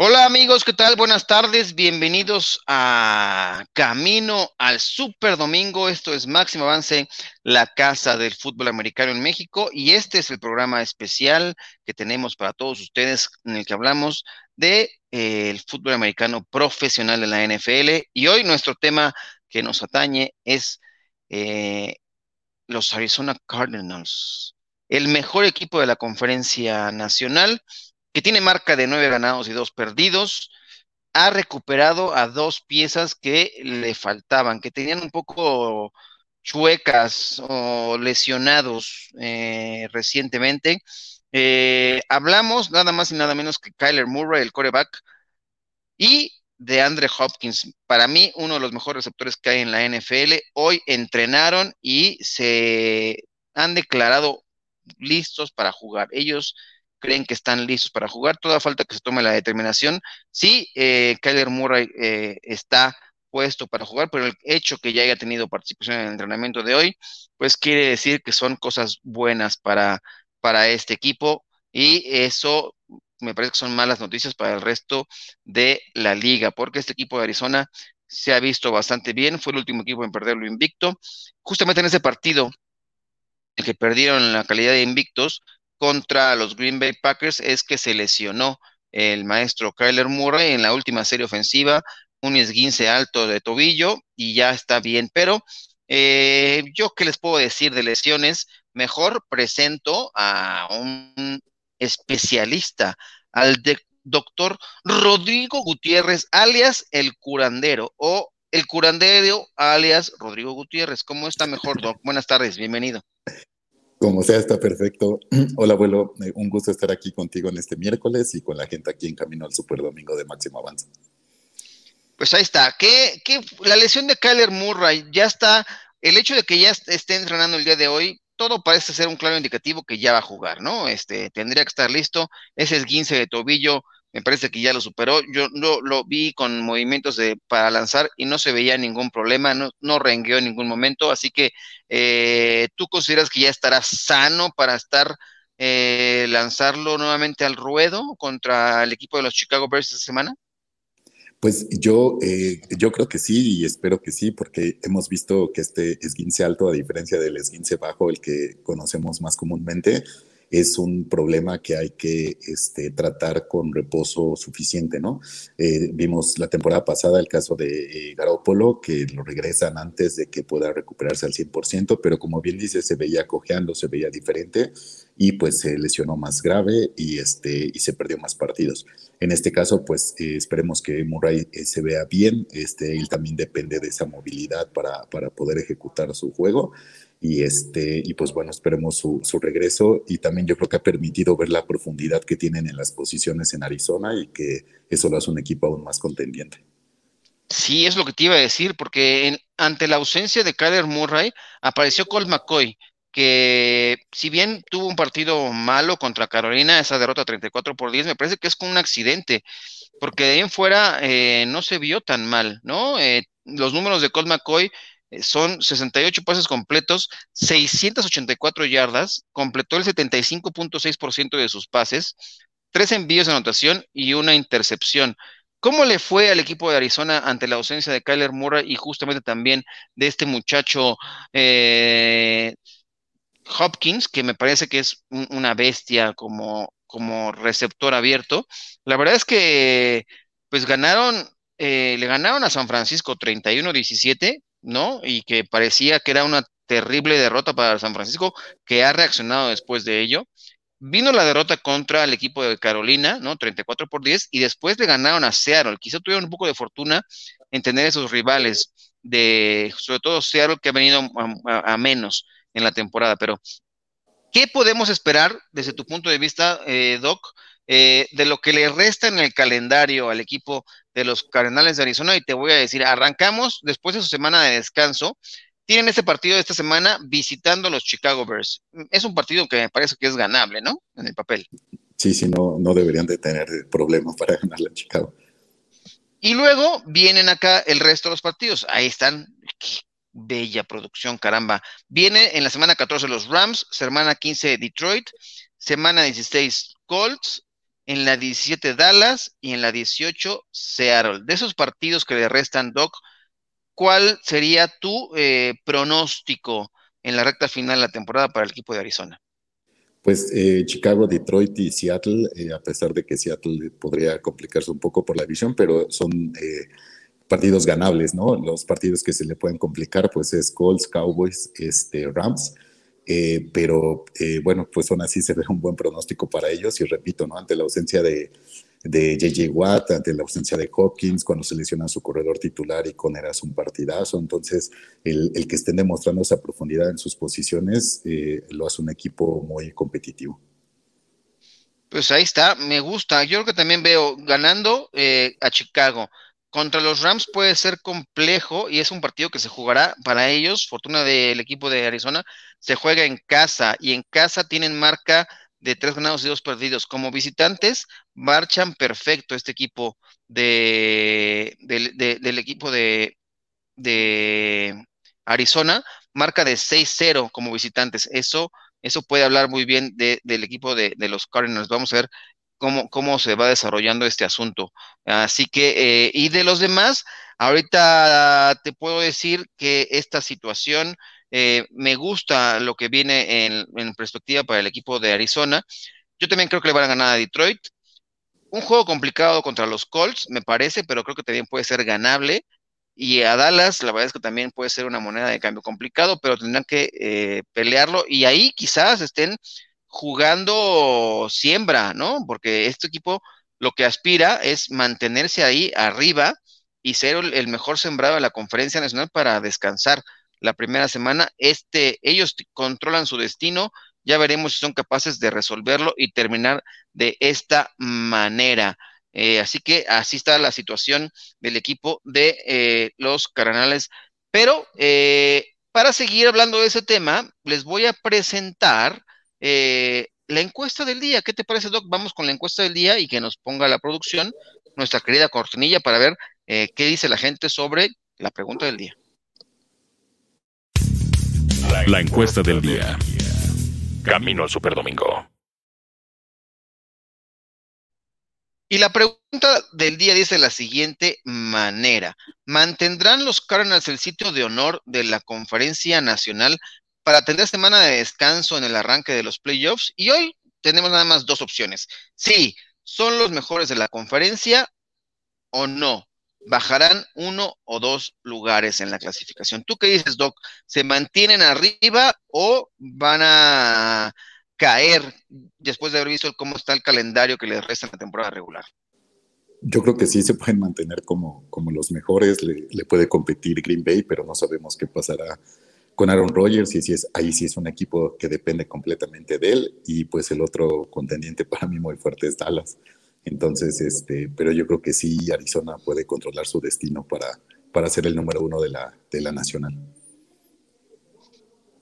Hola amigos, ¿qué tal? Buenas tardes, bienvenidos a Camino al Super Domingo. Esto es Máximo Avance, la casa del fútbol americano en México y este es el programa especial que tenemos para todos ustedes en el que hablamos de eh, fútbol americano profesional de la NFL y hoy nuestro tema que nos atañe es eh, los Arizona Cardinals, el mejor equipo de la conferencia nacional que tiene marca de nueve ganados y dos perdidos, ha recuperado a dos piezas que le faltaban, que tenían un poco chuecas o lesionados eh, recientemente. Eh, hablamos nada más y nada menos que Kyler Murray, el coreback, y de Andre Hopkins. Para mí, uno de los mejores receptores que hay en la NFL. Hoy entrenaron y se han declarado listos para jugar. Ellos creen que están listos para jugar. Toda falta que se tome la determinación. Sí, eh, Kyler Murray eh, está puesto para jugar, pero el hecho que ya haya tenido participación en el entrenamiento de hoy, pues quiere decir que son cosas buenas para, para este equipo y eso me parece que son malas noticias para el resto de la liga, porque este equipo de Arizona se ha visto bastante bien, fue el último equipo en perderlo invicto. Justamente en ese partido, el que perdieron la calidad de invictos, contra los Green Bay Packers es que se lesionó el maestro Kyler Murray en la última serie ofensiva, un esguince alto de tobillo y ya está bien, pero eh, yo qué les puedo decir de lesiones, mejor presento a un especialista, al doctor Rodrigo Gutiérrez, alias el curandero, o el curandero, alias Rodrigo Gutiérrez. ¿Cómo está mejor, Doc? Buenas tardes, bienvenido. Como sea, está perfecto. Hola, abuelo. Eh, un gusto estar aquí contigo en este miércoles y con la gente aquí en camino al Super Domingo de Máximo Avance. Pues ahí está. ¿Qué, la lesión de Kyler Murray ya está. El hecho de que ya esté entrenando el día de hoy, todo parece ser un claro indicativo que ya va a jugar, ¿no? Este tendría que estar listo. Ese esguince de tobillo me parece que ya lo superó. Yo no lo vi con movimientos de, para lanzar y no se veía ningún problema, no, no rengueó en ningún momento, así que eh, tú consideras que ya estará sano para estar eh, lanzarlo nuevamente al ruedo contra el equipo de los Chicago Bears esta semana? Pues yo, eh, yo creo que sí y espero que sí, porque hemos visto que este esguince alto, a diferencia del esguince bajo, el que conocemos más comúnmente, es un problema que hay que este, tratar con reposo suficiente, ¿no? Eh, vimos la temporada pasada el caso de eh, Garópolo, que lo regresan antes de que pueda recuperarse al 100%, pero como bien dice, se veía cojeando, se veía diferente y pues se lesionó más grave y, este, y se perdió más partidos. En este caso, pues eh, esperemos que Murray se vea bien, este, él también depende de esa movilidad para, para poder ejecutar su juego y este y pues bueno esperemos su, su, regreso y también yo creo que ha permitido ver la profundidad que tienen en las posiciones en Arizona y que eso lo hace un equipo aún más contendiente. Sí, es lo que te iba a decir, porque ante la ausencia de Kyler Murray apareció Colt McCoy, que si bien tuvo un partido malo contra Carolina, esa derrota 34 por 10, me parece que es con un accidente, porque de ahí en fuera eh, no se vio tan mal, ¿no? Eh, los números de Colt McCoy eh, son 68 pases completos, 684 yardas, completó el 75.6% de sus pases, tres envíos de anotación y una intercepción. ¿Cómo le fue al equipo de Arizona ante la ausencia de Kyler Murray y justamente también de este muchacho eh, Hopkins, que me parece que es una bestia como, como receptor abierto? La verdad es que pues ganaron, eh, le ganaron a San Francisco 31-17, ¿no? Y que parecía que era una terrible derrota para San Francisco, que ha reaccionado después de ello. Vino la derrota contra el equipo de Carolina, ¿no? 34 por 10, y después le ganaron a Seattle. Quizá tuvieron un poco de fortuna en tener esos rivales, de, sobre todo Seattle, que ha venido a, menos en la temporada. Pero, ¿qué podemos esperar desde tu punto de vista, eh, Doc, eh, de lo que le resta en el calendario al equipo de los Cardenales de Arizona y te voy a decir, arrancamos después de su semana de descanso, tienen este partido de esta semana visitando a los Chicago Bears. Es un partido que me parece que es ganable, ¿no? En el papel. Sí, sí, no, no deberían de tener problemas para ganarle a Chicago. Y luego vienen acá el resto de los partidos. Ahí están. Bella producción, caramba. Viene en la semana 14 los Rams, semana 15 Detroit, semana 16 Colts, en la 17 Dallas y en la 18 Seattle. De esos partidos que le restan, Doc, ¿cuál sería tu eh, pronóstico en la recta final de la temporada para el equipo de Arizona? Pues eh, Chicago, Detroit y Seattle, eh, a pesar de que Seattle podría complicarse un poco por la visión, pero son partidos ganables, ¿no? Los partidos que se le pueden complicar, pues es Colts, Cowboys, este, Rams. pero bueno, pues aún así se ve un buen pronóstico para ellos y repito, ¿no? Ante la ausencia de, de JJ Watt, ante la ausencia de Hopkins, cuando se lesiona su corredor titular y con Eras un partidazo. Entonces, el, que estén demostrando esa profundidad en sus posiciones eh, lo hace un equipo muy competitivo. Pues ahí está, me gusta. Yo creo que también veo ganando eh, a Chicago. Contra los Rams puede ser complejo y es un partido que se jugará para ellos. Fortuna del equipo de Arizona, se juega en casa y en casa tienen marca de tres ganados y dos perdidos. Como visitantes, marchan perfecto este equipo de, del equipo de, de Arizona, marca de 6-0 como visitantes. Eso, eso puede hablar muy bien del equipo de, los Cardinals. Vamos a ver cómo, cómo se va desarrollando este asunto. Así que, eh, y de los demás, ahorita te puedo decir que esta situación eh, me gusta lo que viene en, perspectiva para el equipo de Arizona. Yo también creo que le van a ganar a Detroit. Un juego complicado contra los Colts, me parece, pero creo que también puede ser ganable. Y a Dallas, la verdad es que también puede ser una moneda de cambio complicado, pero tendrán que eh, pelearlo. Y ahí quizás estén jugando siembra, ¿no? Porque este equipo lo que aspira es mantenerse ahí arriba y ser el mejor sembrado de la conferencia nacional para descansar la primera semana. Este, ellos controlan su destino. Ya veremos si son capaces de resolverlo y terminar de esta manera. Eh, así que así está la situación del equipo de eh, los Cardenales. Pero eh, para seguir hablando de ese tema, les voy a presentar la encuesta del día. ¿Qué te parece, Doc? Vamos con la encuesta del día y que nos ponga la producción, nuestra querida cortinilla, para ver qué dice la gente sobre la pregunta del día. La encuesta del día. Camino al Superdomingo. Y la pregunta del día dice de la siguiente manera. ¿Mantendrán los Cardinals el sitio de honor de la conferencia nacional para tener semana de descanso en el arranque de los playoffs? Y hoy tenemos nada más dos opciones. Sí, son los mejores de la conferencia o no bajarán uno o dos lugares en la clasificación. ¿Tú qué dices, Doc? ¿Se mantienen arriba o van a caer después de haber visto cómo está el calendario que les resta en la temporada regular? Yo creo que sí se pueden mantener como, como los mejores, le, puede competir Green Bay, pero no sabemos qué pasará con Aaron Rodgers y si es, ahí sí es un equipo que depende completamente de él y pues el otro contendiente para mí muy fuerte es Dallas. Entonces, este, pero yo creo que sí, Arizona puede controlar su destino para, para ser el número uno de la, de la nacional.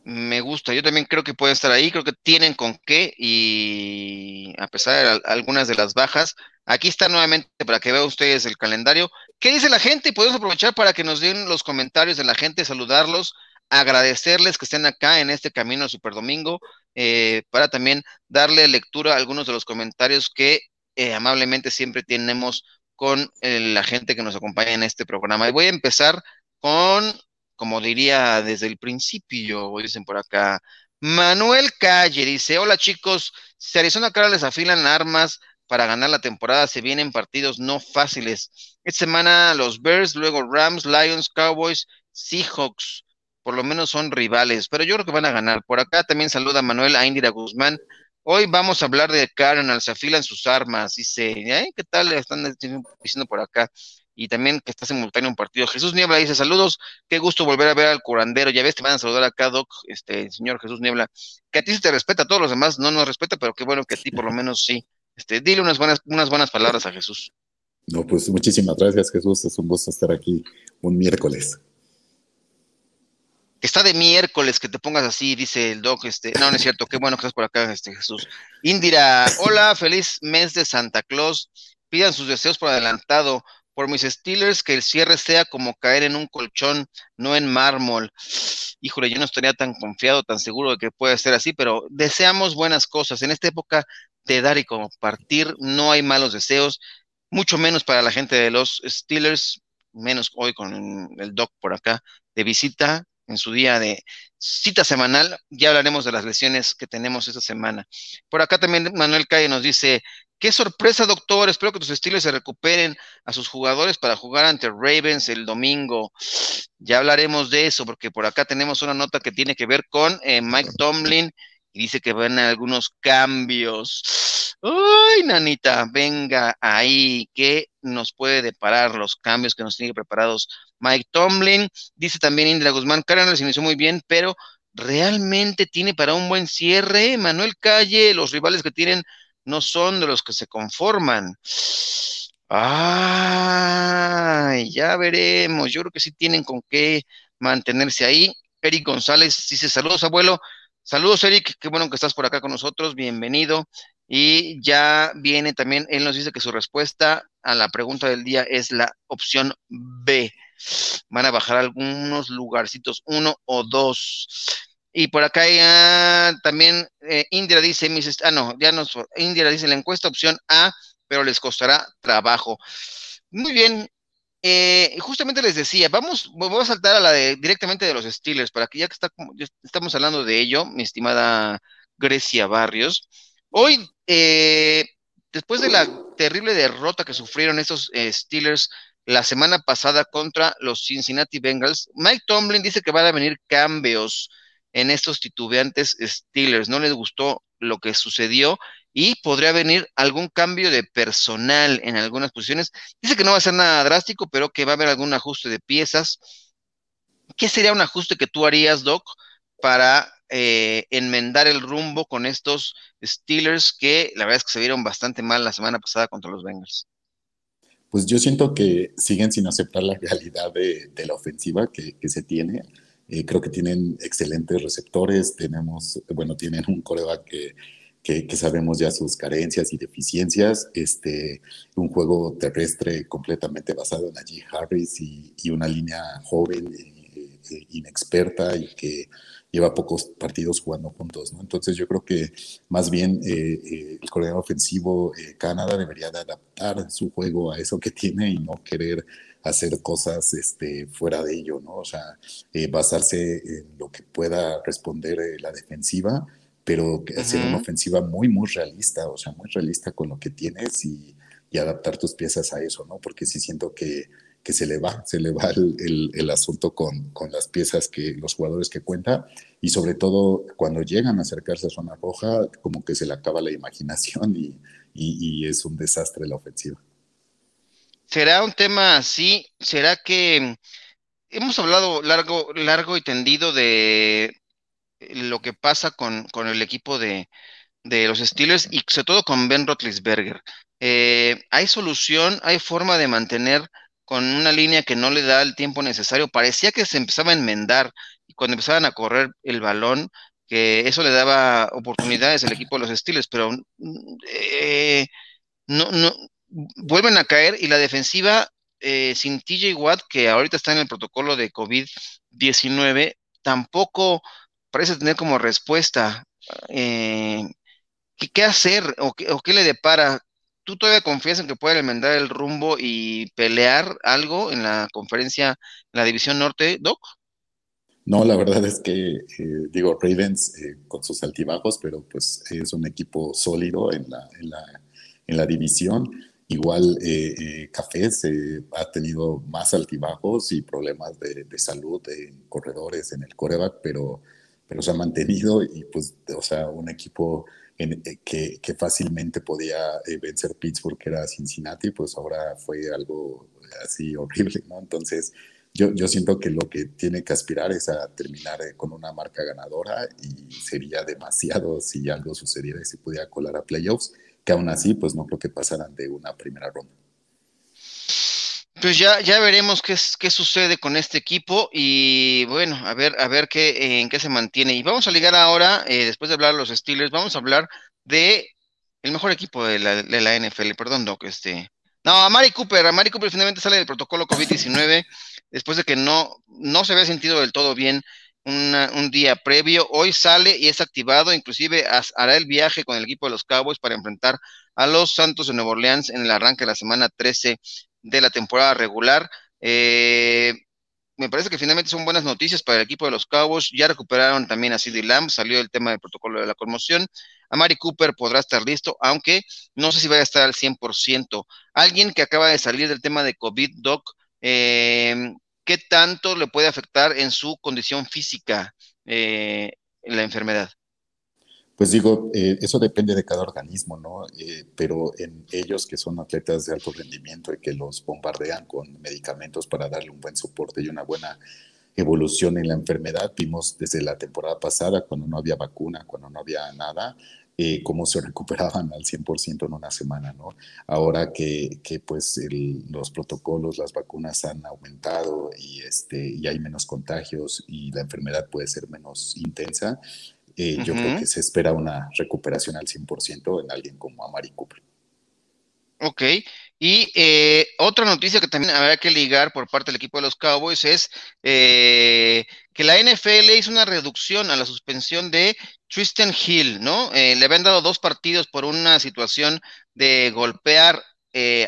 Me gusta, yo también creo que puede estar ahí, creo que tienen con qué y a pesar de algunas de las bajas, aquí está nuevamente para que vean ustedes el calendario. ¿Qué dice la gente? Podemos aprovechar para que nos den los comentarios de la gente, saludarlos, agradecerles que estén acá en este camino Super Domingo, eh, para también darle lectura a algunos de los comentarios que eh, amablemente siempre tenemos con la gente que nos acompaña en este programa. Y voy a empezar con, como diría desde el principio, dicen por acá, Manuel Calle dice, hola chicos, si Arizona cara les afilan armas para ganar la temporada, se vienen partidos no fáciles. Esta semana los Bears, luego Rams, Lions, Cowboys, Seahawks, por lo menos son rivales, pero yo creo que van a ganar. Por acá también saluda Manuel a Indira Guzmán. Hoy vamos a hablar de Cardinals, se afilan sus armas, dice, ¿eh? ¿qué tal? Están diciendo por acá. Y también que está simultáneo un partido. Jesús Niebla dice, saludos, qué gusto volver a ver al curandero. Ya ves, te van a saludar acá, Doc, este, señor Jesús Niebla, que a ti se te respeta, a todos los demás no nos respeta, pero qué bueno que a ti por lo menos sí. Este, dile unas buenas, unas buenas palabras a Jesús. No, pues muchísimas gracias, Jesús. Es un gusto estar aquí un miércoles. Está de miércoles que te pongas así, dice el doc, este, no, no es cierto, qué bueno que estás por acá, este Jesús. Indira, hola, feliz mes de Santa Claus, pidan sus deseos por adelantado, por mis Steelers, que el cierre sea como caer en un colchón, no en mármol. Híjole, yo no estaría tan confiado, tan seguro de que puede ser así, pero deseamos buenas cosas. En esta época de dar y compartir, no hay malos deseos, mucho menos para la gente de los Steelers, menos hoy con el doc por acá de visita en su día de cita semanal. Ya hablaremos de las lesiones que tenemos esta semana. Por acá también Manuel Calle nos dice, qué sorpresa doctor, espero que tus estilos se recuperen a sus jugadores para jugar ante Ravens el domingo. Ya hablaremos de eso porque por acá tenemos una nota que tiene que ver con eh, Mike Tomlin y dice que van algunos cambios. Ay, nanita, venga ahí, ¿qué nos puede deparar los cambios que nos tiene preparados Mike Tomlin? Dice también Indra Guzmán, les inició muy bien, pero realmente tiene para un buen cierre. Manuel Calle, los rivales que tienen no son de los que se conforman. Ay, ya veremos. Yo creo que sí tienen con qué mantenerse ahí. Eric González dice saludos, abuelo. Saludos, Eric, qué bueno que estás por acá con nosotros, bienvenido. Y ya viene también, él nos dice que su respuesta a la pregunta del día es la opción B. Van a bajar algunos lugarcitos, uno o dos. Y por acá también eh, Indira dice, mis, ah, no, ya nos, Indira dice la encuesta opción A, pero les costará trabajo. Muy bien, eh, justamente les decía, vamos, voy a saltar a la de directamente de los Steelers, para que ya que estamos hablando de ello, mi estimada Grecia Barrios. Hoy, eh, después de la terrible derrota que sufrieron estos eh, Steelers la semana pasada contra los Cincinnati Bengals, Mike Tomlin dice que van a venir cambios en estos titubeantes Steelers. No les gustó lo que sucedió y podría venir algún cambio de personal en algunas posiciones. Dice que no va a ser nada drástico, pero que va a haber algún ajuste de piezas. ¿Qué sería un ajuste que tú harías, Doc, para eh, enmendar el rumbo con estos Steelers que la verdad es que se vieron bastante mal la semana pasada contra los Bengals? Pues yo siento que siguen sin aceptar la realidad de, la ofensiva que, se tiene. Eh, creo que tienen excelentes receptores, tenemos, bueno, tienen un coreback que que, sabemos ya sus carencias y deficiencias, este, un juego terrestre completamente basado en Najee Harris y, una línea joven, e inexperta y que lleva pocos partidos jugando juntos, ¿no? Entonces yo creo que más bien eh, el coreano ofensivo Canadá debería de adaptar su juego a eso que tiene y no querer hacer cosas este, fuera de ello, ¿no? O sea, basarse en lo que pueda responder la defensiva pero hacer una ofensiva muy, muy realista, o sea, muy realista con lo que tienes y, adaptar tus piezas a eso, ¿no? Porque sí siento que, que se le va, se le va el, el, asunto con, con, las piezas que los jugadores que cuenta y sobre todo cuando llegan a acercarse a zona roja, como que se le acaba la imaginación y, y, es un desastre la ofensiva. ¿Será un tema así? ¿Será que hemos hablado largo, largo y tendido de lo que pasa con, el equipo de, los Steelers y sobre todo con Ben Roethlisberger. Eh, ¿Hay solución? ¿Hay forma de mantener con una línea que no le da el tiempo necesario? Parecía que se empezaba a enmendar y cuando empezaban a correr el balón, que eso le daba oportunidades al equipo de los Steelers, pero eh, no, vuelven a caer y la defensiva eh, sin TJ Watt, que ahorita está en el protocolo de COVID-19, tampoco parece tener como respuesta eh, ¿qué, hacer o qué, le depara. ¿Tú todavía confías en que puede enmendar el rumbo y pelear algo en la conferencia, en la división norte, Doc? No, la verdad es que, eh, digo, Ravens eh, con sus altibajos, pero pues es un equipo sólido en la, en la, en la división. Igual eh, Cafés ha tenido más altibajos y problemas de, de salud en corredores, en el coreback, pero pero se ha mantenido y pues, o sea, un equipo en, eh, que, que, fácilmente podía eh, vencer Pittsburgh, que era Cincinnati, pues ahora fue algo así horrible, ¿no? Entonces, yo, yo siento que lo que tiene que aspirar es a terminar eh, con una marca ganadora y sería demasiado si algo sucediera y se pudiera colar a playoffs, que aún así, pues no creo que pasaran de una primera ronda. Pues ya, ya veremos qué, qué sucede con este equipo y bueno, a ver, a ver qué, en qué se mantiene. Y vamos a ligar ahora, eh, después de hablar de los Steelers, vamos a hablar de el mejor equipo de la, de la NFL, perdón, Doc, este. No, a Mari Cooper, a Mari Cooper finalmente sale del protocolo COVID-19 después de que no, no se había sentido del todo bien un día previo. Hoy sale y es activado, inclusive hará el viaje con el equipo de los Cowboys para enfrentar a los Santos de Nueva Orleans en el arranque de la semana 13 de la temporada regular. Eh, me parece que finalmente son buenas noticias para el equipo de los Cowboys. Ya recuperaron también a CD Lamb, salió el tema del protocolo de la conmoción. A Mari Cooper podrá estar listo, aunque no sé si va a estar al 100%. Alguien que acaba de salir del tema de COVID, Doc, eh, ¿qué tanto le puede afectar en su condición física eh, la enfermedad? Pues digo, eh, eso depende de cada organismo, ¿no? Eh, pero en ellos que son atletas de alto rendimiento y que los bombardean con medicamentos para darle un buen soporte y una buena evolución en la enfermedad, vimos desde la temporada pasada, cuando no había vacuna, cuando no había nada, eh, cómo se recuperaban al 100% en una semana, ¿no? Ahora que, que pues los protocolos, las vacunas han aumentado y, este, y hay menos contagios y la enfermedad puede ser menos intensa, eh, yo creo que se espera una recuperación al 100% en alguien como Amari Cooper. Ok, y eh, otra noticia que también habrá que ligar por parte del equipo de los Cowboys es eh, que la NFL hizo una reducción a la suspensión de Tristan Hill, ¿no? Le habían dado dos partidos por una situación de golpear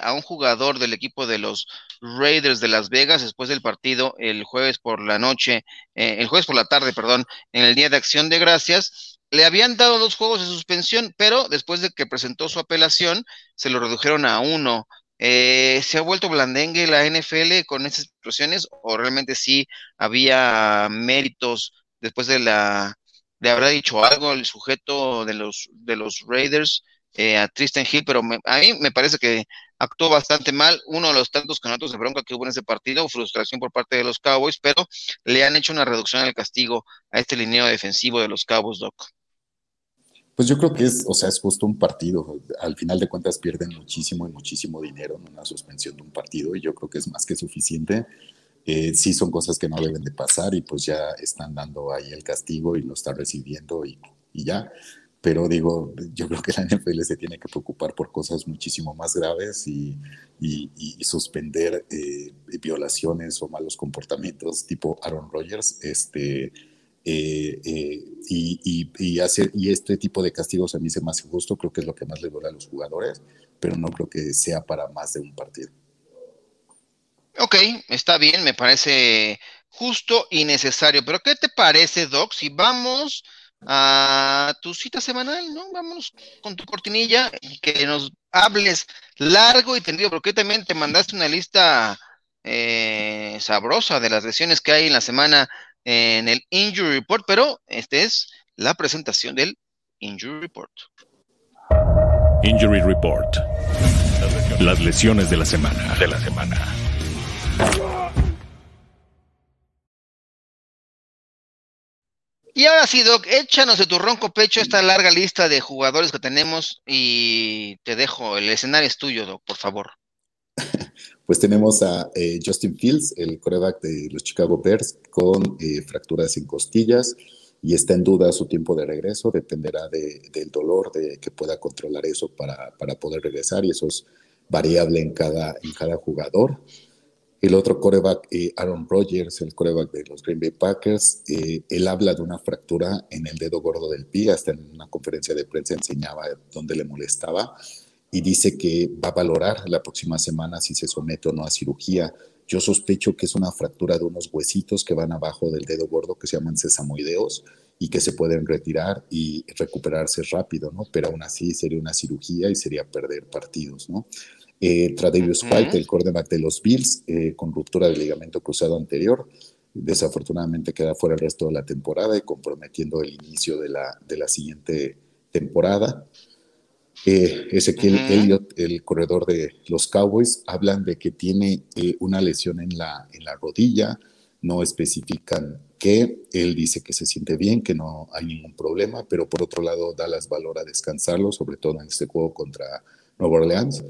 a un jugador del equipo de los Raiders de Las Vegas después del partido el jueves por la noche, el jueves por la tarde, perdón, en el Día de Acción de Gracias le habían dado dos juegos de suspensión, pero después de que presentó su apelación, se lo redujeron a uno. Eh, ¿Se ha vuelto blandengue la NFL con estas situaciones o realmente sí había méritos después de la de haber dicho algo el sujeto de los de los Raiders eh, a Tristan Hill, pero a mí me parece que actuó bastante mal. Uno de los tantos canastos de bronca que hubo en ese partido, frustración por parte de los Cowboys, pero le han hecho una reducción al castigo a este lineo defensivo de los Cowboys, Doc. Pues yo creo que es, o sea, es justo un partido. Al final de cuentas pierden muchísimo y muchísimo dinero en una suspensión de un partido y yo creo que es más que suficiente. Eh, sí son cosas que no deben de pasar y pues ya están dando ahí el castigo y lo está recibiendo y, ya. Pero digo, yo creo que la NFL se tiene que preocupar por cosas muchísimo más graves y, suspender eh, violaciones o malos comportamientos tipo Aaron Rodgers. Este, eh, eh, y, y, hacer, y este tipo de castigos a mí se me hace justo, creo que es lo que más le duele a los jugadores, pero no creo que sea para más de un partido. Ok, está bien, me parece justo y necesario, pero ¿qué te parece, Doc? Si vamos a tu cita semanal, ¿no? Vamos con tu cortinilla y que nos hables largo y tendido, porque también te mandaste una lista eh, sabrosa de las lesiones que hay en la semana en el Injury Report, pero esta es la presentación del Injury Report. Injury Report. Las lesiones de la semana. De la semana. Y ahora sí, Doc, échanos de tu ronco pecho esta larga lista de jugadores que tenemos y te dejo, el escenario es tuyo, Doc, por favor. Pues tenemos a eh, Justin Fields, el coreback de los Chicago Bears, con eh, fracturas en costillas y está en duda su tiempo de regreso. Dependerá del dolor, de que pueda controlar eso para, poder regresar y eso es variable en cada jugador. El otro coreback, eh, Aaron Rodgers, el coreback de los Green Bay Packers, él habla de una fractura en el dedo gordo del pie, hasta en una conferencia de prensa enseñaba dónde le molestaba y dice que va a valorar la próxima semana si se somete o no a cirugía. Yo sospecho que es una fractura de unos huesitos que van abajo del dedo gordo que se llaman sesamoideos y que se pueden retirar y recuperarse rápido, ¿no? Pero aún así sería una cirugía y sería perder partidos, ¿no? Eh, Tradevius White, el quarterback de los Bills, eh, con ruptura del ligamento cruzado anterior, desafortunadamente queda fuera el resto de la temporada y comprometiendo el inicio de la, de la siguiente temporada. Eh, Ezequiel Elliott, el corredor de los Cowboys, hablan de que tiene eh, una lesión en la, en la rodilla, no especifican qué, él dice que se siente bien, que no hay ningún problema, pero por otro lado Dallas valora descansarlo, sobre todo en este juego contra Nueva Orleans.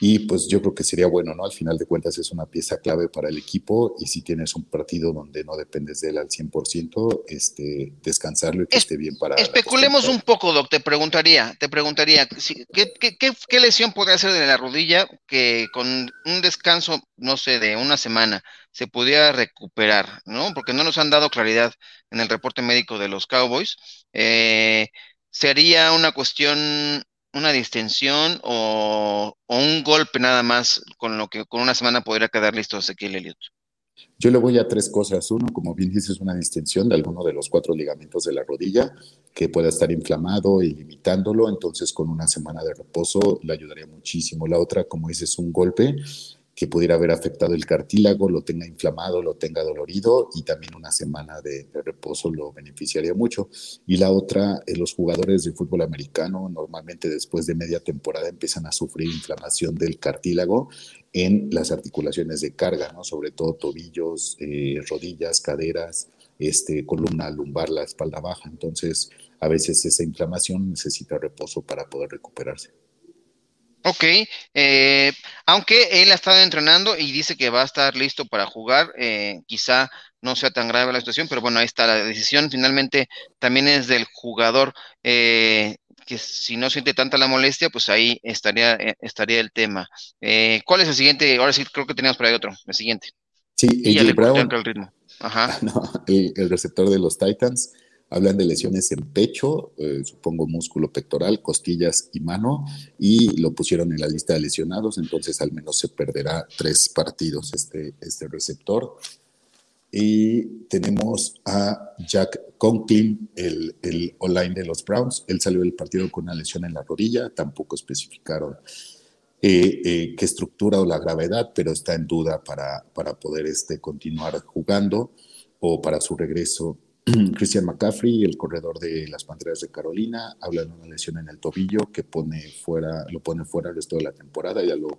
Y pues yo creo que sería bueno, ¿no? Al final de cuentas es una pieza clave para el equipo y si tienes un partido donde no dependes de él al 100%, este, descansarlo y que esté bien para... Especulemos un poco, Doc, te preguntaría, te preguntaría, ¿qué, qué, qué, lesión podría ser de la rodilla que con un descanso, no sé, de una semana se pudiera recuperar, ¿no? Porque no nos han dado claridad en el reporte médico de los Cowboys. Eh, ¿Sería una cuestión una distensión o, un golpe nada más con lo que con una semana podría quedar listo Ezequiel Elliott? Yo le voy a tres cosas. Uno, como bien dices, una distensión de alguno de los cuatro ligamentos de la rodilla que pueda estar inflamado y limitándolo. Entonces, con una semana de reposo le ayudaría muchísimo. La otra, como dices, un golpe que pudiera haber afectado el cartílago, lo tenga inflamado, lo tenga dolorido y también una semana de, reposo lo beneficiaría mucho. Y la otra, eh, los jugadores de fútbol americano normalmente después de media temporada empiezan a sufrir inflamación del cartílago en las articulaciones de carga, ¿no? sobre todo tobillos, eh, rodillas, caderas, este, columna lumbar, la espalda baja. Entonces, a veces esa inflamación necesita reposo para poder recuperarse. Ok, eh, aunque él ha estado entrenando y dice que va a estar listo para jugar, eh, quizá no sea tan grave la situación, pero bueno, ahí está la decisión. Finalmente también es del jugador eh, que si no siente tanta la molestia, pues ahí estaría, estaría el tema. ¿Cuál es el siguiente? Ahora sí creo que teníamos por ahí otro, el siguiente. Sí, el, Brown, el ritmo. Ajá. el receptor de los Titans Hablan de lesiones en pecho, eh, supongo músculo pectoral, costillas y mano, y lo pusieron en la lista de lesionados, entonces al menos se perderá tres partidos este, este receptor. Y tenemos a Jack Conklin, el, el online de los Browns. Él salió del partido con una lesión en la rodilla, tampoco especificaron eh, eh, qué estructura o la gravedad, pero está en duda para, para poder este, continuar jugando o para su regreso Christian McCaffrey, el corredor de las Panteras de Carolina, habla de una lesión en el tobillo que pone fuera, lo pone fuera el resto de la temporada. Ya lo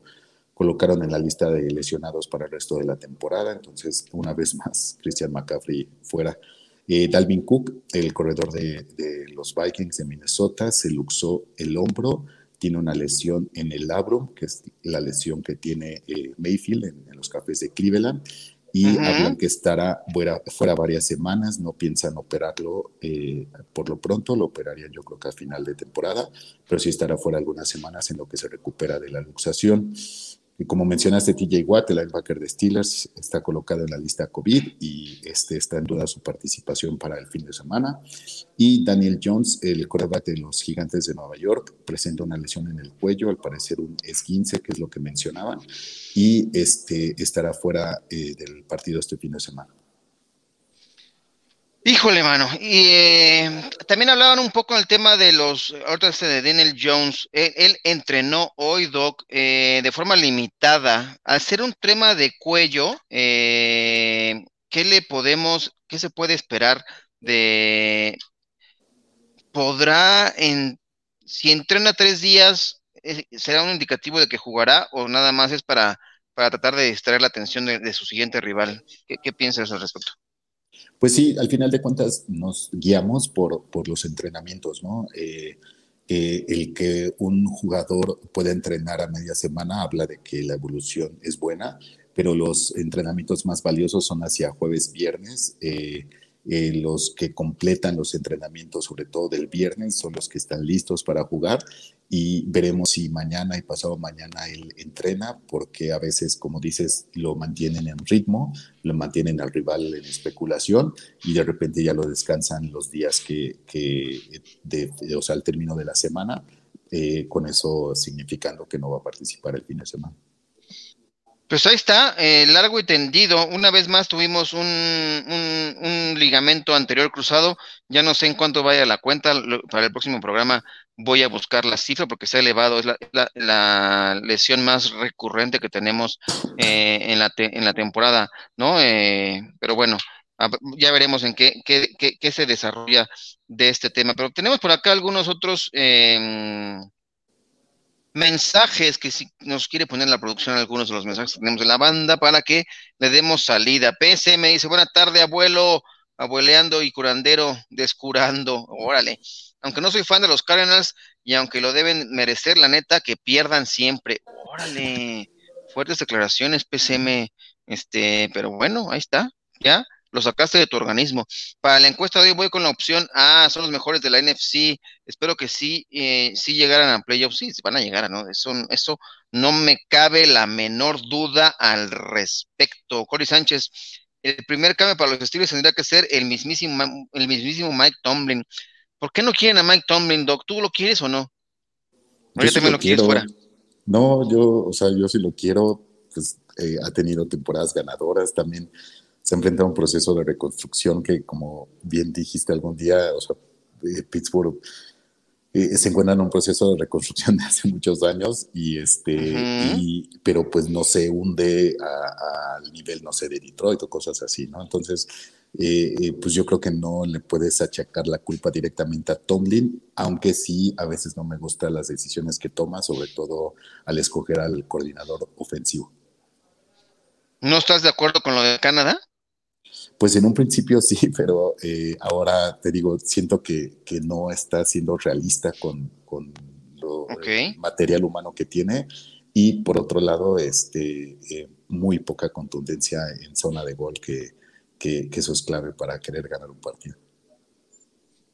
colocaron en la lista de lesionados para el resto de la temporada. Entonces, una vez más, Christian McCaffrey fuera. Eh, Dalvin Cook, el corredor de, los Vikings de Minnesota, se luxó el hombro. Tiene una lesión en el labrum, que es la lesión que tiene eh, Mayfield en, en los cafés de Cleveland y hablan que estará fuera, fuera, varias semanas, no piensan operarlo eh, por lo pronto, lo operarían yo creo que a final de temporada, pero sí estará fuera algunas semanas en lo que se recupera de la luxación. Como mencionaste, TJ Watt, el linebacker de Steelers, está colocado en la lista COVID y este está en duda su participación para el fin de semana. Y Daniel Jones, el quarterback de los Gigantes de Nueva York, presenta una lesión en el cuello, al parecer un esguince, que es lo que mencionaban, y este estará fuera eh, del partido este fin de semana. Híjole, mano. Y eh, también hablaban un poco del tema de los, ahorita este de Daniel Jones. Él, entrenó hoy, Doc, eh, de forma limitada. Al ser un tema de cuello, eh, ¿qué le podemos, qué se puede esperar de, podrá, en, si entrena tres días, será un indicativo de que jugará o nada más es para, para tratar de distraer la atención de, su siguiente rival? ¿Qué, qué piensas al respecto? Pues sí, al final de cuentas nos guiamos por, por los entrenamientos, ¿no? Eh, eh, el que un jugador pueda entrenar a media semana habla de que la evolución es buena, pero los entrenamientos más valiosos son hacia jueves, viernes. Eh, los que completan los entrenamientos, sobre todo del viernes, son los que están listos para jugar y veremos si mañana y pasado mañana él entrena, porque a veces, como dices, lo mantienen en ritmo, lo mantienen al rival en especulación y de repente ya lo descansan los días que, que de, o sea, al término de la semana, eh, con eso significando que no va a participar el fin de semana. Pues ahí está, eh, largo y tendido. Una vez más tuvimos un, un, ligamento anterior cruzado. Ya no sé en cuánto vaya la cuenta. para el próximo programa voy a buscar la cifra porque se ha elevado. Es la, la, lesión más recurrente que tenemos eh, en, la en la temporada, ¿no? Eh, pero bueno, ya veremos en qué, qué, qué, qué, se desarrolla de este tema. Pero tenemos por acá algunos otros. Mensajes que si nos quiere poner la producción algunos de los mensajes que tenemos de la banda para que le demos salida. PSM dice, buena tarde, abuelo. abueleando y curandero descurando, órale. Aunque no soy fan de los Cardinals y aunque lo deben merecer, la neta, que pierdan siempre. Órale, fuertes declaraciones, PCM, este, pero bueno, ahí está, ya lo sacaste de tu organismo. Para la encuesta de hoy voy con la opción A, son los mejores de la NFC. Espero que sí, eh, sí llegaran a playoffs, sí, van a llegar, ¿no? Eso, eso no me cabe la menor duda al respecto. Cory Sánchez, el primer cambio para los Steelers tendría que ser el mismísimo, el mismísimo Mike Tomlin. ¿Por qué no quieren a Mike Tomlin, Doc? ¿Tú lo quieres o no? Yo también lo, quieres fuera. No, yo, o sea, yo sí lo quiero. Pues eh, ha tenido temporadas ganadoras también se enfrenta a un proceso de reconstrucción que, como bien dijiste algún día, o sea, eh, Pittsburgh eh, se encuentra en un proceso de reconstrucción de hace muchos años y este, pero pues no se hunde al nivel, no sé, de Detroit o cosas así, ¿no? Entonces, eh, pues yo creo que no le puedes achacar la culpa directamente a Tomlin, aunque sí a veces no me gustan las decisiones que toma, sobre todo al escoger al coordinador ofensivo. ¿No estás de acuerdo con lo de Canadá? Pues en un principio sí, pero eh, ahora te digo, siento que, no está siendo realista con, con lo, material humano que tiene. Y por otro lado, este, eh, muy poca contundencia en zona de gol, que, eso es clave para querer ganar un partido.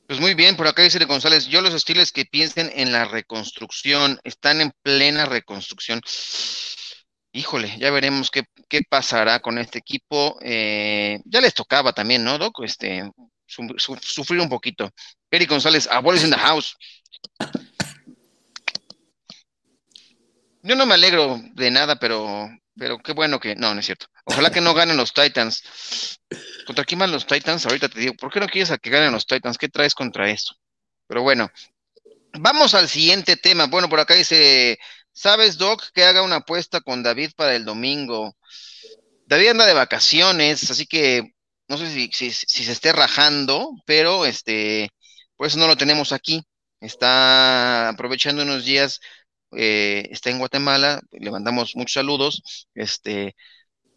Pues muy bien, por acá dice González, yo los estilos que piensen en la reconstrucción, están en plena reconstrucción híjole, ya veremos qué, pasará con este equipo. Eh, ya les tocaba también, ¿no, Doc? Este, sufrir un poquito. Eric González, abuelos in the house. Yo no me alegro de nada, pero, pero qué bueno que. No, no es cierto. Ojalá que no ganen los Titans. ¿Contra quién van los Titans? Ahorita te digo, ¿por qué no quieres a que ganen los Titans? ¿Qué traes contra esto? Pero bueno, vamos al siguiente tema. Bueno, por acá dice ¿Sabes, Doc, que haga una apuesta con David para el domingo? David anda de vacaciones, así que no sé si, se esté rajando, pero este, por eso no lo tenemos aquí. Está aprovechando unos días, eh, está en Guatemala, le mandamos muchos saludos. Este,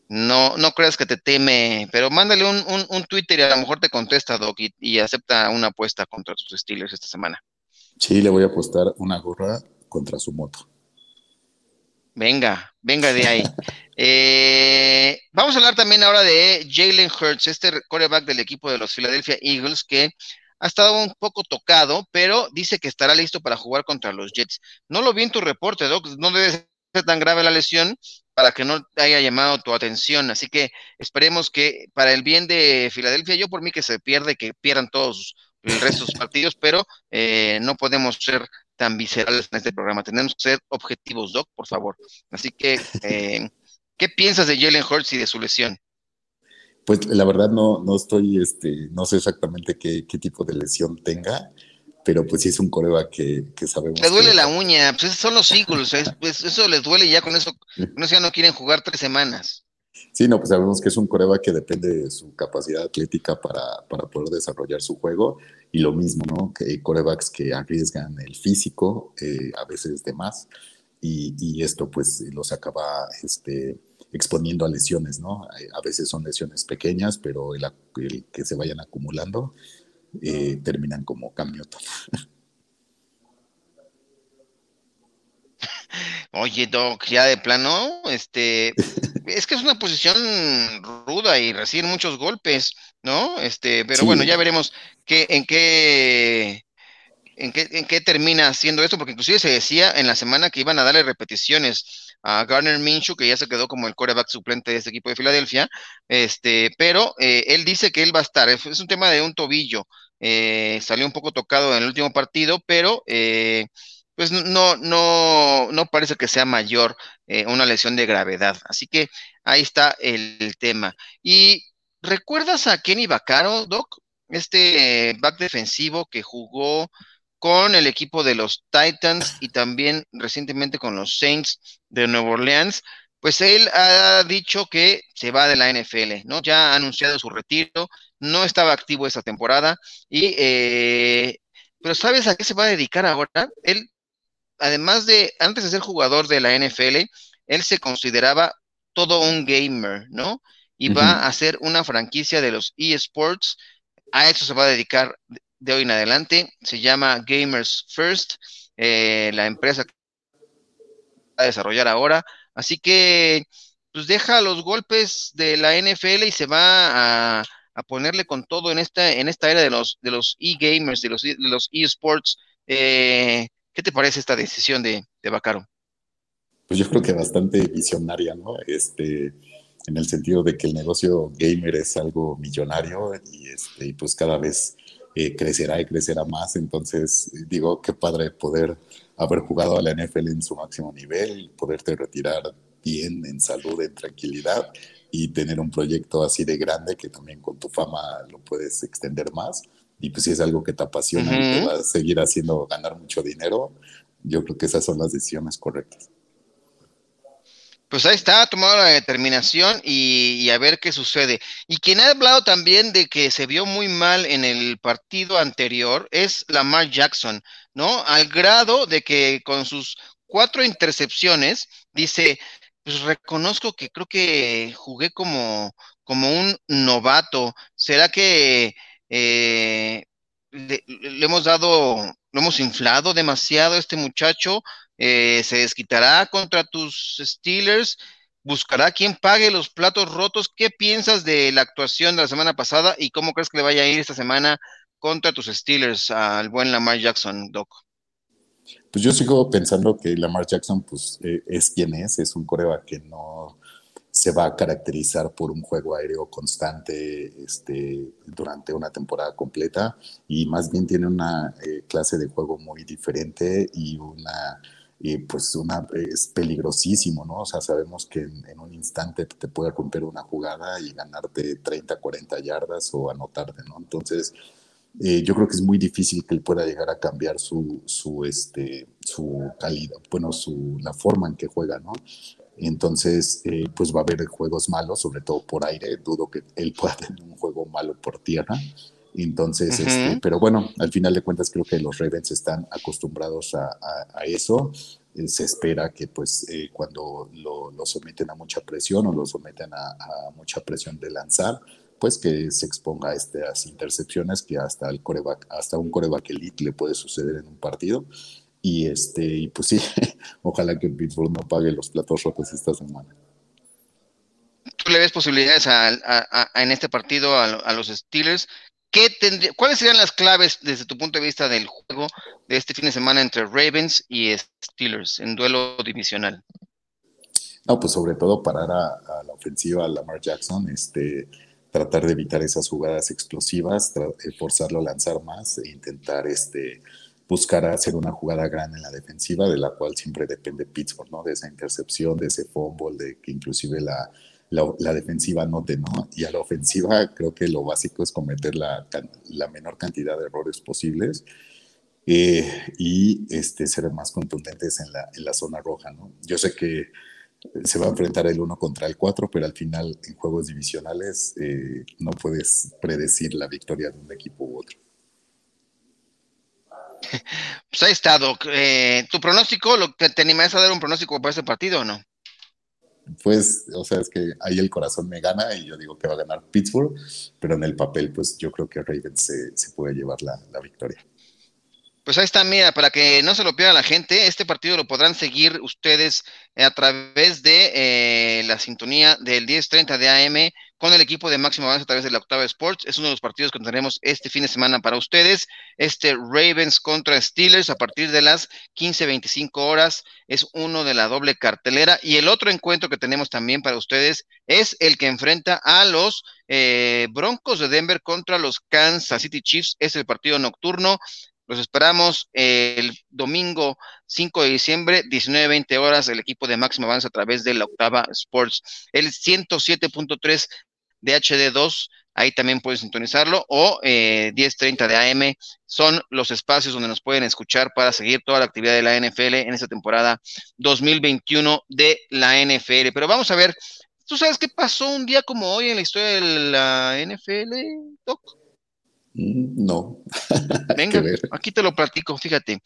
no, no creas que te teme, pero mándale un, Twitter y a lo mejor te contesta, Doc, y, acepta una apuesta contra sus Steelers esta semana. Sí, le voy a apostar una gorra contra su moto. Venga, venga de ahí. Eh, vamos a hablar también ahora de Jalen Hurts, este quarterback del equipo de los Philadelphia Eagles, que ha estado un poco tocado, pero dice que estará listo para jugar contra los Jets. No lo vi en tu reporte, Doc, no debe ser tan grave la lesión para que no haya llamado tu atención. Así que esperemos que para el bien de Filadelfia, yo por mí que se pierde, que pierdan todos el resto de sus partidos, pero eh, no podemos ser tan viscerales en este programa. Tenemos que ser objetivos, Doc, por favor. Así que, eh, ¿qué piensas de Jalen Hurts y de su lesión? Pues la verdad no, no estoy, este, no sé exactamente qué, tipo de lesión tenga, pero pues sí es un coreba que, que sabemos. Le duele la uña, pues son los Eagles, pues eso les duele ya con eso, con eso ya no quieren jugar tres semanas. Sí, no, pues sabemos que es un coreba que depende de su capacidad atlética para, para poder desarrollar su juego y lo mismo, ¿no? Que corebacks que arriesgan el físico, eh, a veces de más, y, esto pues los acaba este, exponiendo a lesiones, ¿no? A veces son lesiones pequeñas, pero el, que se vayan acumulando eh, terminan como camiotas. Oye, Doc, ya de plano, este, es que es una posición ruda y reciben muchos golpes, ¿no? Este, pero bueno, ya veremos qué, en qué, en qué, en qué termina haciendo esto, porque inclusive se decía en la semana que iban a darle repeticiones a Garner Minshew, que ya se quedó como el quarterback suplente de este equipo de Filadelfia, este, pero eh, él dice que él va a estar, es, un tema de un tobillo, eh, salió un poco tocado en el último partido, pero eh, pues no, no, no parece que sea mayor eh, una lesión de gravedad. Así que ahí está el, tema. ¿Y recuerdas a Kenny Vaccaro, Doc? Este back defensivo que jugó con el equipo de los Titans y también recientemente con los Saints de Nueva Orleans. Pues él ha dicho que se va de la NFL, ¿no? Ya ha anunciado su retiro, no estaba activo esa temporada y eh, pero ¿sabes a qué se va a dedicar ahora? Él además de, antes de ser jugador de la NFL, él se consideraba todo un gamer, ¿no? Y va a hacer una franquicia de los eSports a eso se va a dedicar de hoy en adelante. Se llama Gamers First, eh, la empresa que va a desarrollar ahora. Así que, pues deja los golpes de la NFL y se va a, ponerle con todo en esta, en esta era de los de los e-gamers, de los, de los e-sports. Eh, ¿Qué te parece esta decisión de, de Bacaro? Pues yo creo que bastante visionaria, ¿no? Este, en el sentido de que el negocio gamer es algo millonario y, este, pues cada vez eh, crecerá y crecerá más. Entonces, digo, qué padre poder haber jugado a la NFL en su máximo nivel, poderte retirar bien, en salud, en tranquilidad y tener un proyecto así de grande que también con tu fama lo puedes extender más. Y pues si es algo que te apasiona y te va a seguir haciendo ganar mucho dinero, yo creo que esas son las decisiones correctas. Pues ahí está, tomado la determinación y, a ver qué sucede. Y quien ha hablado también de que se vio muy mal en el partido anterior es Lamar Jackson, ¿no? Al grado de que con sus cuatro intercepciones dice, pues reconozco que creo que jugué como, como un novato. ¿Será que eh, le, hemos dado, lo hemos inflado demasiado a este muchacho? Eh, se desquitará contra tus Steelers, buscará quien pague los platos rotos. ¿Qué piensas de la actuación de la semana pasada y cómo crees que le vaya a ir esta semana contra tus Steelers al buen Lamar Jackson, Doc? Pues yo sigo pensando que Lamar Jackson pues, eh, es quien es, es un coreba que no se va a caracterizar por un juego aéreo constante este, durante una temporada completa y más bien tiene una eh, clase de juego muy diferente y una y pues una, es peligrosísimo, ¿no? O sea, sabemos que en, un instante te puede romper una jugada y ganarte 30, 40 yardas o anotarte, ¿no? Entonces, eh, yo creo que es muy difícil que él pueda llegar a cambiar su, su, este, su calidad, bueno, su, la forma en que juega, ¿no? Entonces, eh, pues va a haber juegos malos, sobre todo por aire. Dudo que él pueda tener un juego malo por tierra. Entonces, este, pero bueno, al final de cuentas creo que los Ravens están acostumbrados a, eso. Eh, se espera que pues eh, cuando lo, someten a mucha presión o lo someten a, mucha presión de lanzar, pues que se exponga a estas intercepciones que hasta el coreback, hasta un coreback elite le puede suceder en un partido. Y este, y pues sí, ojalá que Pittsburgh no pague los platos rotos esta semana. ¿Tú le ves posibilidades en este partido a, los Steelers? ¿Cuáles serían las claves desde tu punto de vista del juego de este fin de semana entre Ravens y Steelers en duelo divisional? No, pues sobre todo parar a, la ofensiva a Lamar Jackson, este, tratar de evitar esas jugadas explosivas, eh, forzarlo a lanzar más e intentar este, buscar hacer una jugada grande en la defensiva, de la cual siempre depende Pittsburgh, ¿no? De esa intercepción, de ese fumble, de que inclusive la, la, defensiva note, ¿no? Y a la ofensiva creo que lo básico es cometer la, la menor cantidad de errores posibles eh, y este, ser más contundentes en la, en la zona roja, ¿no? Yo sé que se va a enfrentar el uno contra el cuatro, pero al final en juegos divisionales eh, no puedes predecir la victoria de un equipo u otro. Pues ahí está, Doc. Eh, ¿Tu pronóstico, lo, te, te animas a dar un pronóstico para este partido o no? pues, o sea, es que ahí el corazón me gana y yo digo que va a ganar Pittsburgh, pero en el papel, pues yo creo que Ravens se, se puede llevar la, la victoria. Pues ahí está, mira, para que no se lo pierda la gente, este partido lo podrán seguir ustedes a través de eh, la sintonía del 1030 de AM con el equipo de Máximo Avance a través de la Octava Sports. Es uno de los partidos que tendremos este fin de semana para ustedes. Este Ravens contra Steelers a partir de las 15.25 horas es uno de la doble cartelera. Y el otro encuentro que tenemos también para ustedes es el que enfrenta a los eh, Broncos de Denver contra los Kansas City Chiefs. Es el partido nocturno. Los esperamos el domingo 5 de diciembre, 19-20 horas, el equipo de Máximo Avance a través de la Octava Sports. El 107.3 de HD2, ahí también pueden sintonizarlo, o eh, 10.30 de AM, son los espacios donde nos pueden escuchar para seguir toda la actividad de la NFL en esta temporada 2021 de la NFL. Pero vamos a ver, ¿tú sabes qué pasó un día como hoy en la historia de la NFL, Doc? Mm, no. Venga, aquí te lo platico, fíjate.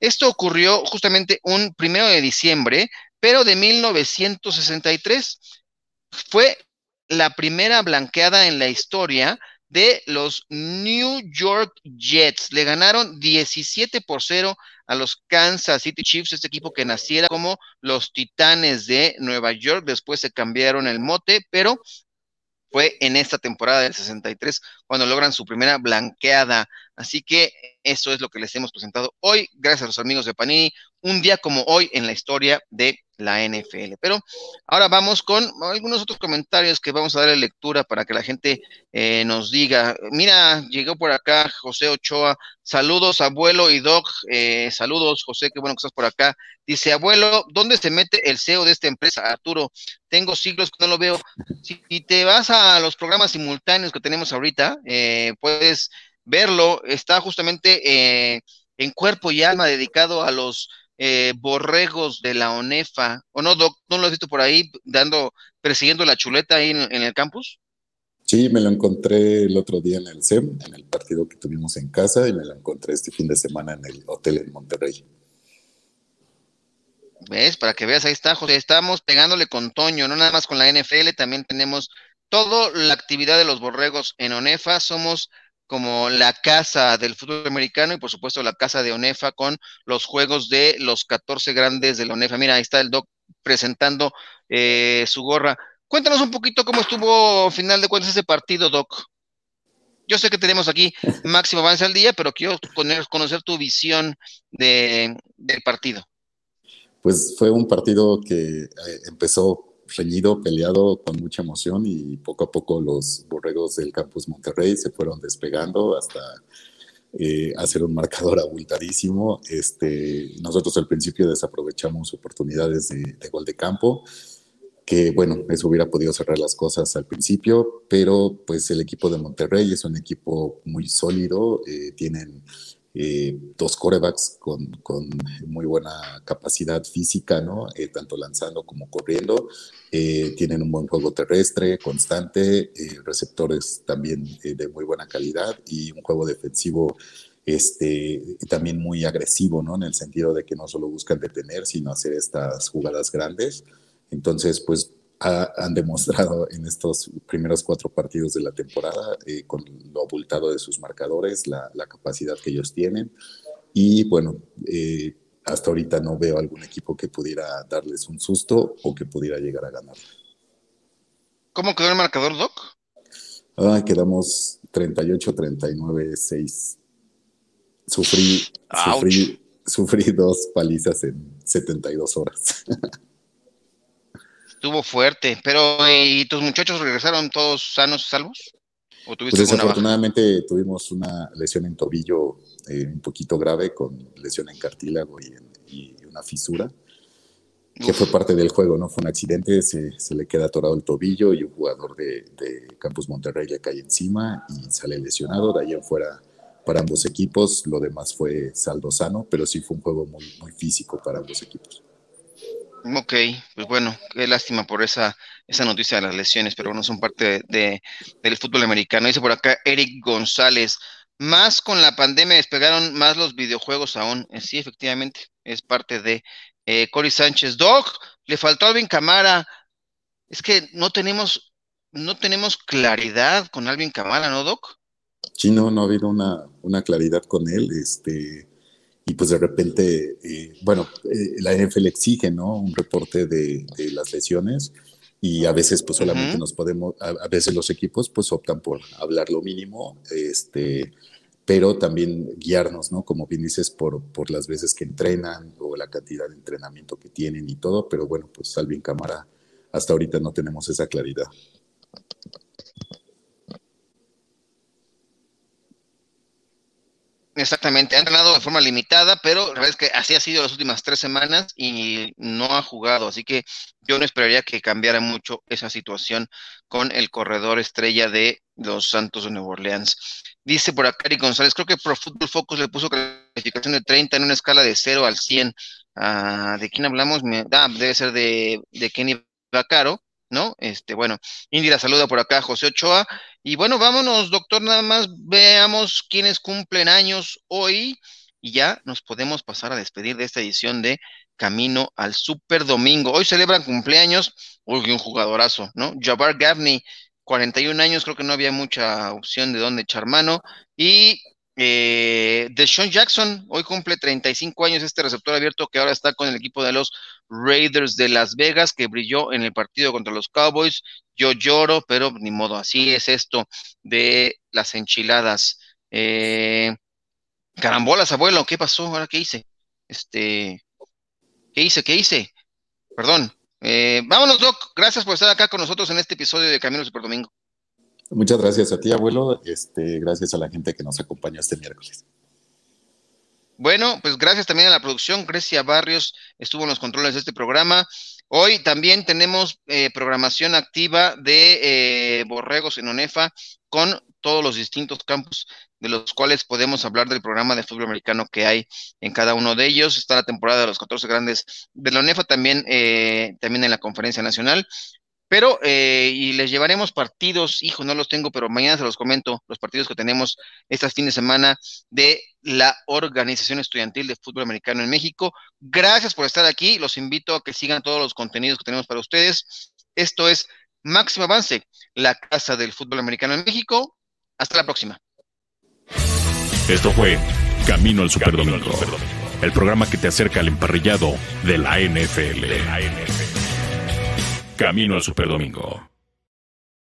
Esto ocurrió justamente un primero de diciembre, pero de 1963. Fue la primera blanqueada en la historia de los New York Jets. Le ganaron 17 por 0 a los Kansas City Chiefs, este equipo que naciera como los Titanes de Nueva York. Después se cambiaron el mote, pero fue en esta temporada del 63 cuando logran su primera blanqueada. Así que eso es lo que les hemos presentado hoy, gracias a los amigos de Panini, un día como hoy en la historia de la NFL. Pero ahora vamos con algunos otros comentarios que vamos a darle lectura para que la gente eh, nos diga. Mira, llegó por acá José Ochoa. Saludos, abuelo y Doc. Eh, saludos, José, qué bueno que estás por acá. Dice, abuelo, ¿dónde se mete el CEO de esta empresa? Arturo, tengo siglos que no lo veo. Si te vas a los programas simultáneos que tenemos ahorita, eh, puedes verlo. Está justamente en cuerpo y alma dedicado a los eh, borregos de la ONEFA, ¿o no, Doc? ¿No lo has visto por ahí dando, persiguiendo la chuleta ahí en, el campus? Sí, me lo encontré el otro día en el SEM, en el partido que tuvimos en casa, y me lo encontré este fin de semana en el hotel en Monterrey. ¿Ves? Para que veas, ahí está, José. Estamos pegándole con Toño, no nada más con la NFL, también tenemos toda la actividad de los borregos en ONEFA. Somos como la casa del fútbol americano y por supuesto la casa de ONEFA con los juegos de los 14 grandes de la ONEFA. Mira, ahí está el Doc presentando eh, su gorra. Cuéntanos un poquito cómo estuvo final de cuentas ese partido, Doc. Yo sé que tenemos aquí máximo avance al día, pero quiero conocer tu visión de, del partido. Pues fue un partido que eh, empezó reñido, peleado, con mucha emoción y poco a poco los borregos del campus Monterrey se fueron despegando hasta eh, hacer un marcador abultadísimo. Este, nosotros al principio desaprovechamos oportunidades de, gol de campo, que bueno, eso hubiera podido cerrar las cosas al principio, pero pues el equipo de Monterrey es un equipo muy sólido, eh, tienen eh, dos corebacks con, muy buena capacidad física, ¿no? Eh, tanto lanzando como corriendo. Eh, tienen un buen juego terrestre constante, receptores también de muy buena calidad y un juego defensivo este, también muy agresivo, ¿no? En el sentido de que no solo buscan detener, sino hacer estas jugadas grandes. Entonces, pues han demostrado en estos primeros cuatro partidos de la temporada, eh, con lo abultado de sus marcadores, la, capacidad que ellos tienen. Y bueno, eh, hasta ahorita no veo algún equipo que pudiera darles un susto o que pudiera llegar a ganar. ¿Cómo quedó el marcador, Doc? Ah, quedamos 38-39-6. Sufrí, sufrí, sufrí dos palizas en 72 horas. Estuvo fuerte, pero ¿y tus muchachos regresaron todos sanos y salvos? ¿O tuviste pues desafortunadamente tuvimos una lesión en tobillo eh, un poquito grave con lesión en cartílago y, una fisura, que fue parte del juego, ¿no? Fue un accidente, se, le queda atorado el tobillo y un jugador de, Campus Monterrey le cae encima y sale lesionado. De ahí en fuera para ambos equipos, lo demás fue saldo sano, pero sí fue un juego muy, muy físico para ambos equipos. Ok, pues bueno, qué lástima por esa, esa noticia de las lesiones, pero bueno, son parte de, del fútbol americano. Dice por acá Eric González, más con la pandemia despegaron más los videojuegos aún. Eh, sí, efectivamente, es parte de eh, Cory Sánchez. Doc, le faltó Alvin Camara. Es que no tenemos, no tenemos claridad con Alvin Camara, ¿no, Doc? Sí, no, no ha habido una, una claridad con él. Este, y pues de repente, eh, bueno, eh, la NFL exige, ¿no? Un reporte de, las lesiones y a veces pues solamente nos podemos, a, veces los equipos pues optan por hablar lo mínimo, este, pero también guiarnos, ¿no? Como bien dices, por, por las veces que entrenan o la cantidad de entrenamiento que tienen y todo, pero bueno, pues Alvin Cámara, hasta ahorita no tenemos esa claridad. Exactamente, ha entrenado de forma limitada, pero la verdad es que así ha sido las últimas tres semanas y no ha jugado, así que yo no esperaría que cambiara mucho esa situación con el corredor estrella de los Santos de Nueva Orleans. Dice por acá Eric González, creo que Pro Football Focus le puso calificación de 30 en una escala de 0 al 100. Ah, ¿De quién hablamos? Ah, debe ser de, de Kenny Bacaro. ¿No? Este, bueno, Indira saluda por acá, José Ochoa. Y bueno, vámonos, doctor, nada más veamos quiénes cumplen años hoy y ya nos podemos pasar a despedir de esta edición de Camino al Super Domingo. Hoy celebran cumpleaños, uy, un jugadorazo, ¿no? Jabbar Gavney 41 años, creo que no había mucha opción de dónde echar mano. Y eh, Deshaun Jackson, hoy cumple 35 años este receptor abierto que ahora está con el equipo de los Raiders de Las Vegas, que brilló en el partido contra los Cowboys. Yo lloro, pero ni modo, así es esto de las enchiladas. Eh, carambolas, abuelo, ¿qué pasó? ¿Ahora qué hice? Este, ¿qué hice? ¿Qué hice? Perdón. Eh, vámonos, Doc. Gracias por estar acá con nosotros en este episodio de Camino Super Domingo. Muchas gracias a ti, abuelo. Este, gracias a la gente que nos acompañó este miércoles. Bueno, pues gracias también a la producción. Grecia Barrios estuvo en los controles de este programa. Hoy también tenemos eh, programación activa de eh, Borregos en ONEFA con todos los distintos campos de los cuales podemos hablar del programa de fútbol americano que hay en cada uno de ellos. Está la temporada de los 14 grandes de la ONEFA también, eh, también en la conferencia nacional. Pero, eh, y les llevaremos partidos, hijo, no los tengo, pero mañana se los comento, los partidos que tenemos este fin de semana de la Organización Estudiantil de Fútbol Americano en México. Gracias por estar aquí, los invito a que sigan todos los contenidos que tenemos para ustedes. Esto es Máximo Avance, la Casa del Fútbol Americano en México. Hasta la próxima. Esto fue Camino al Superdomingo, el programa que te acerca al emparrillado de la NFL. Camino al Superdomingo.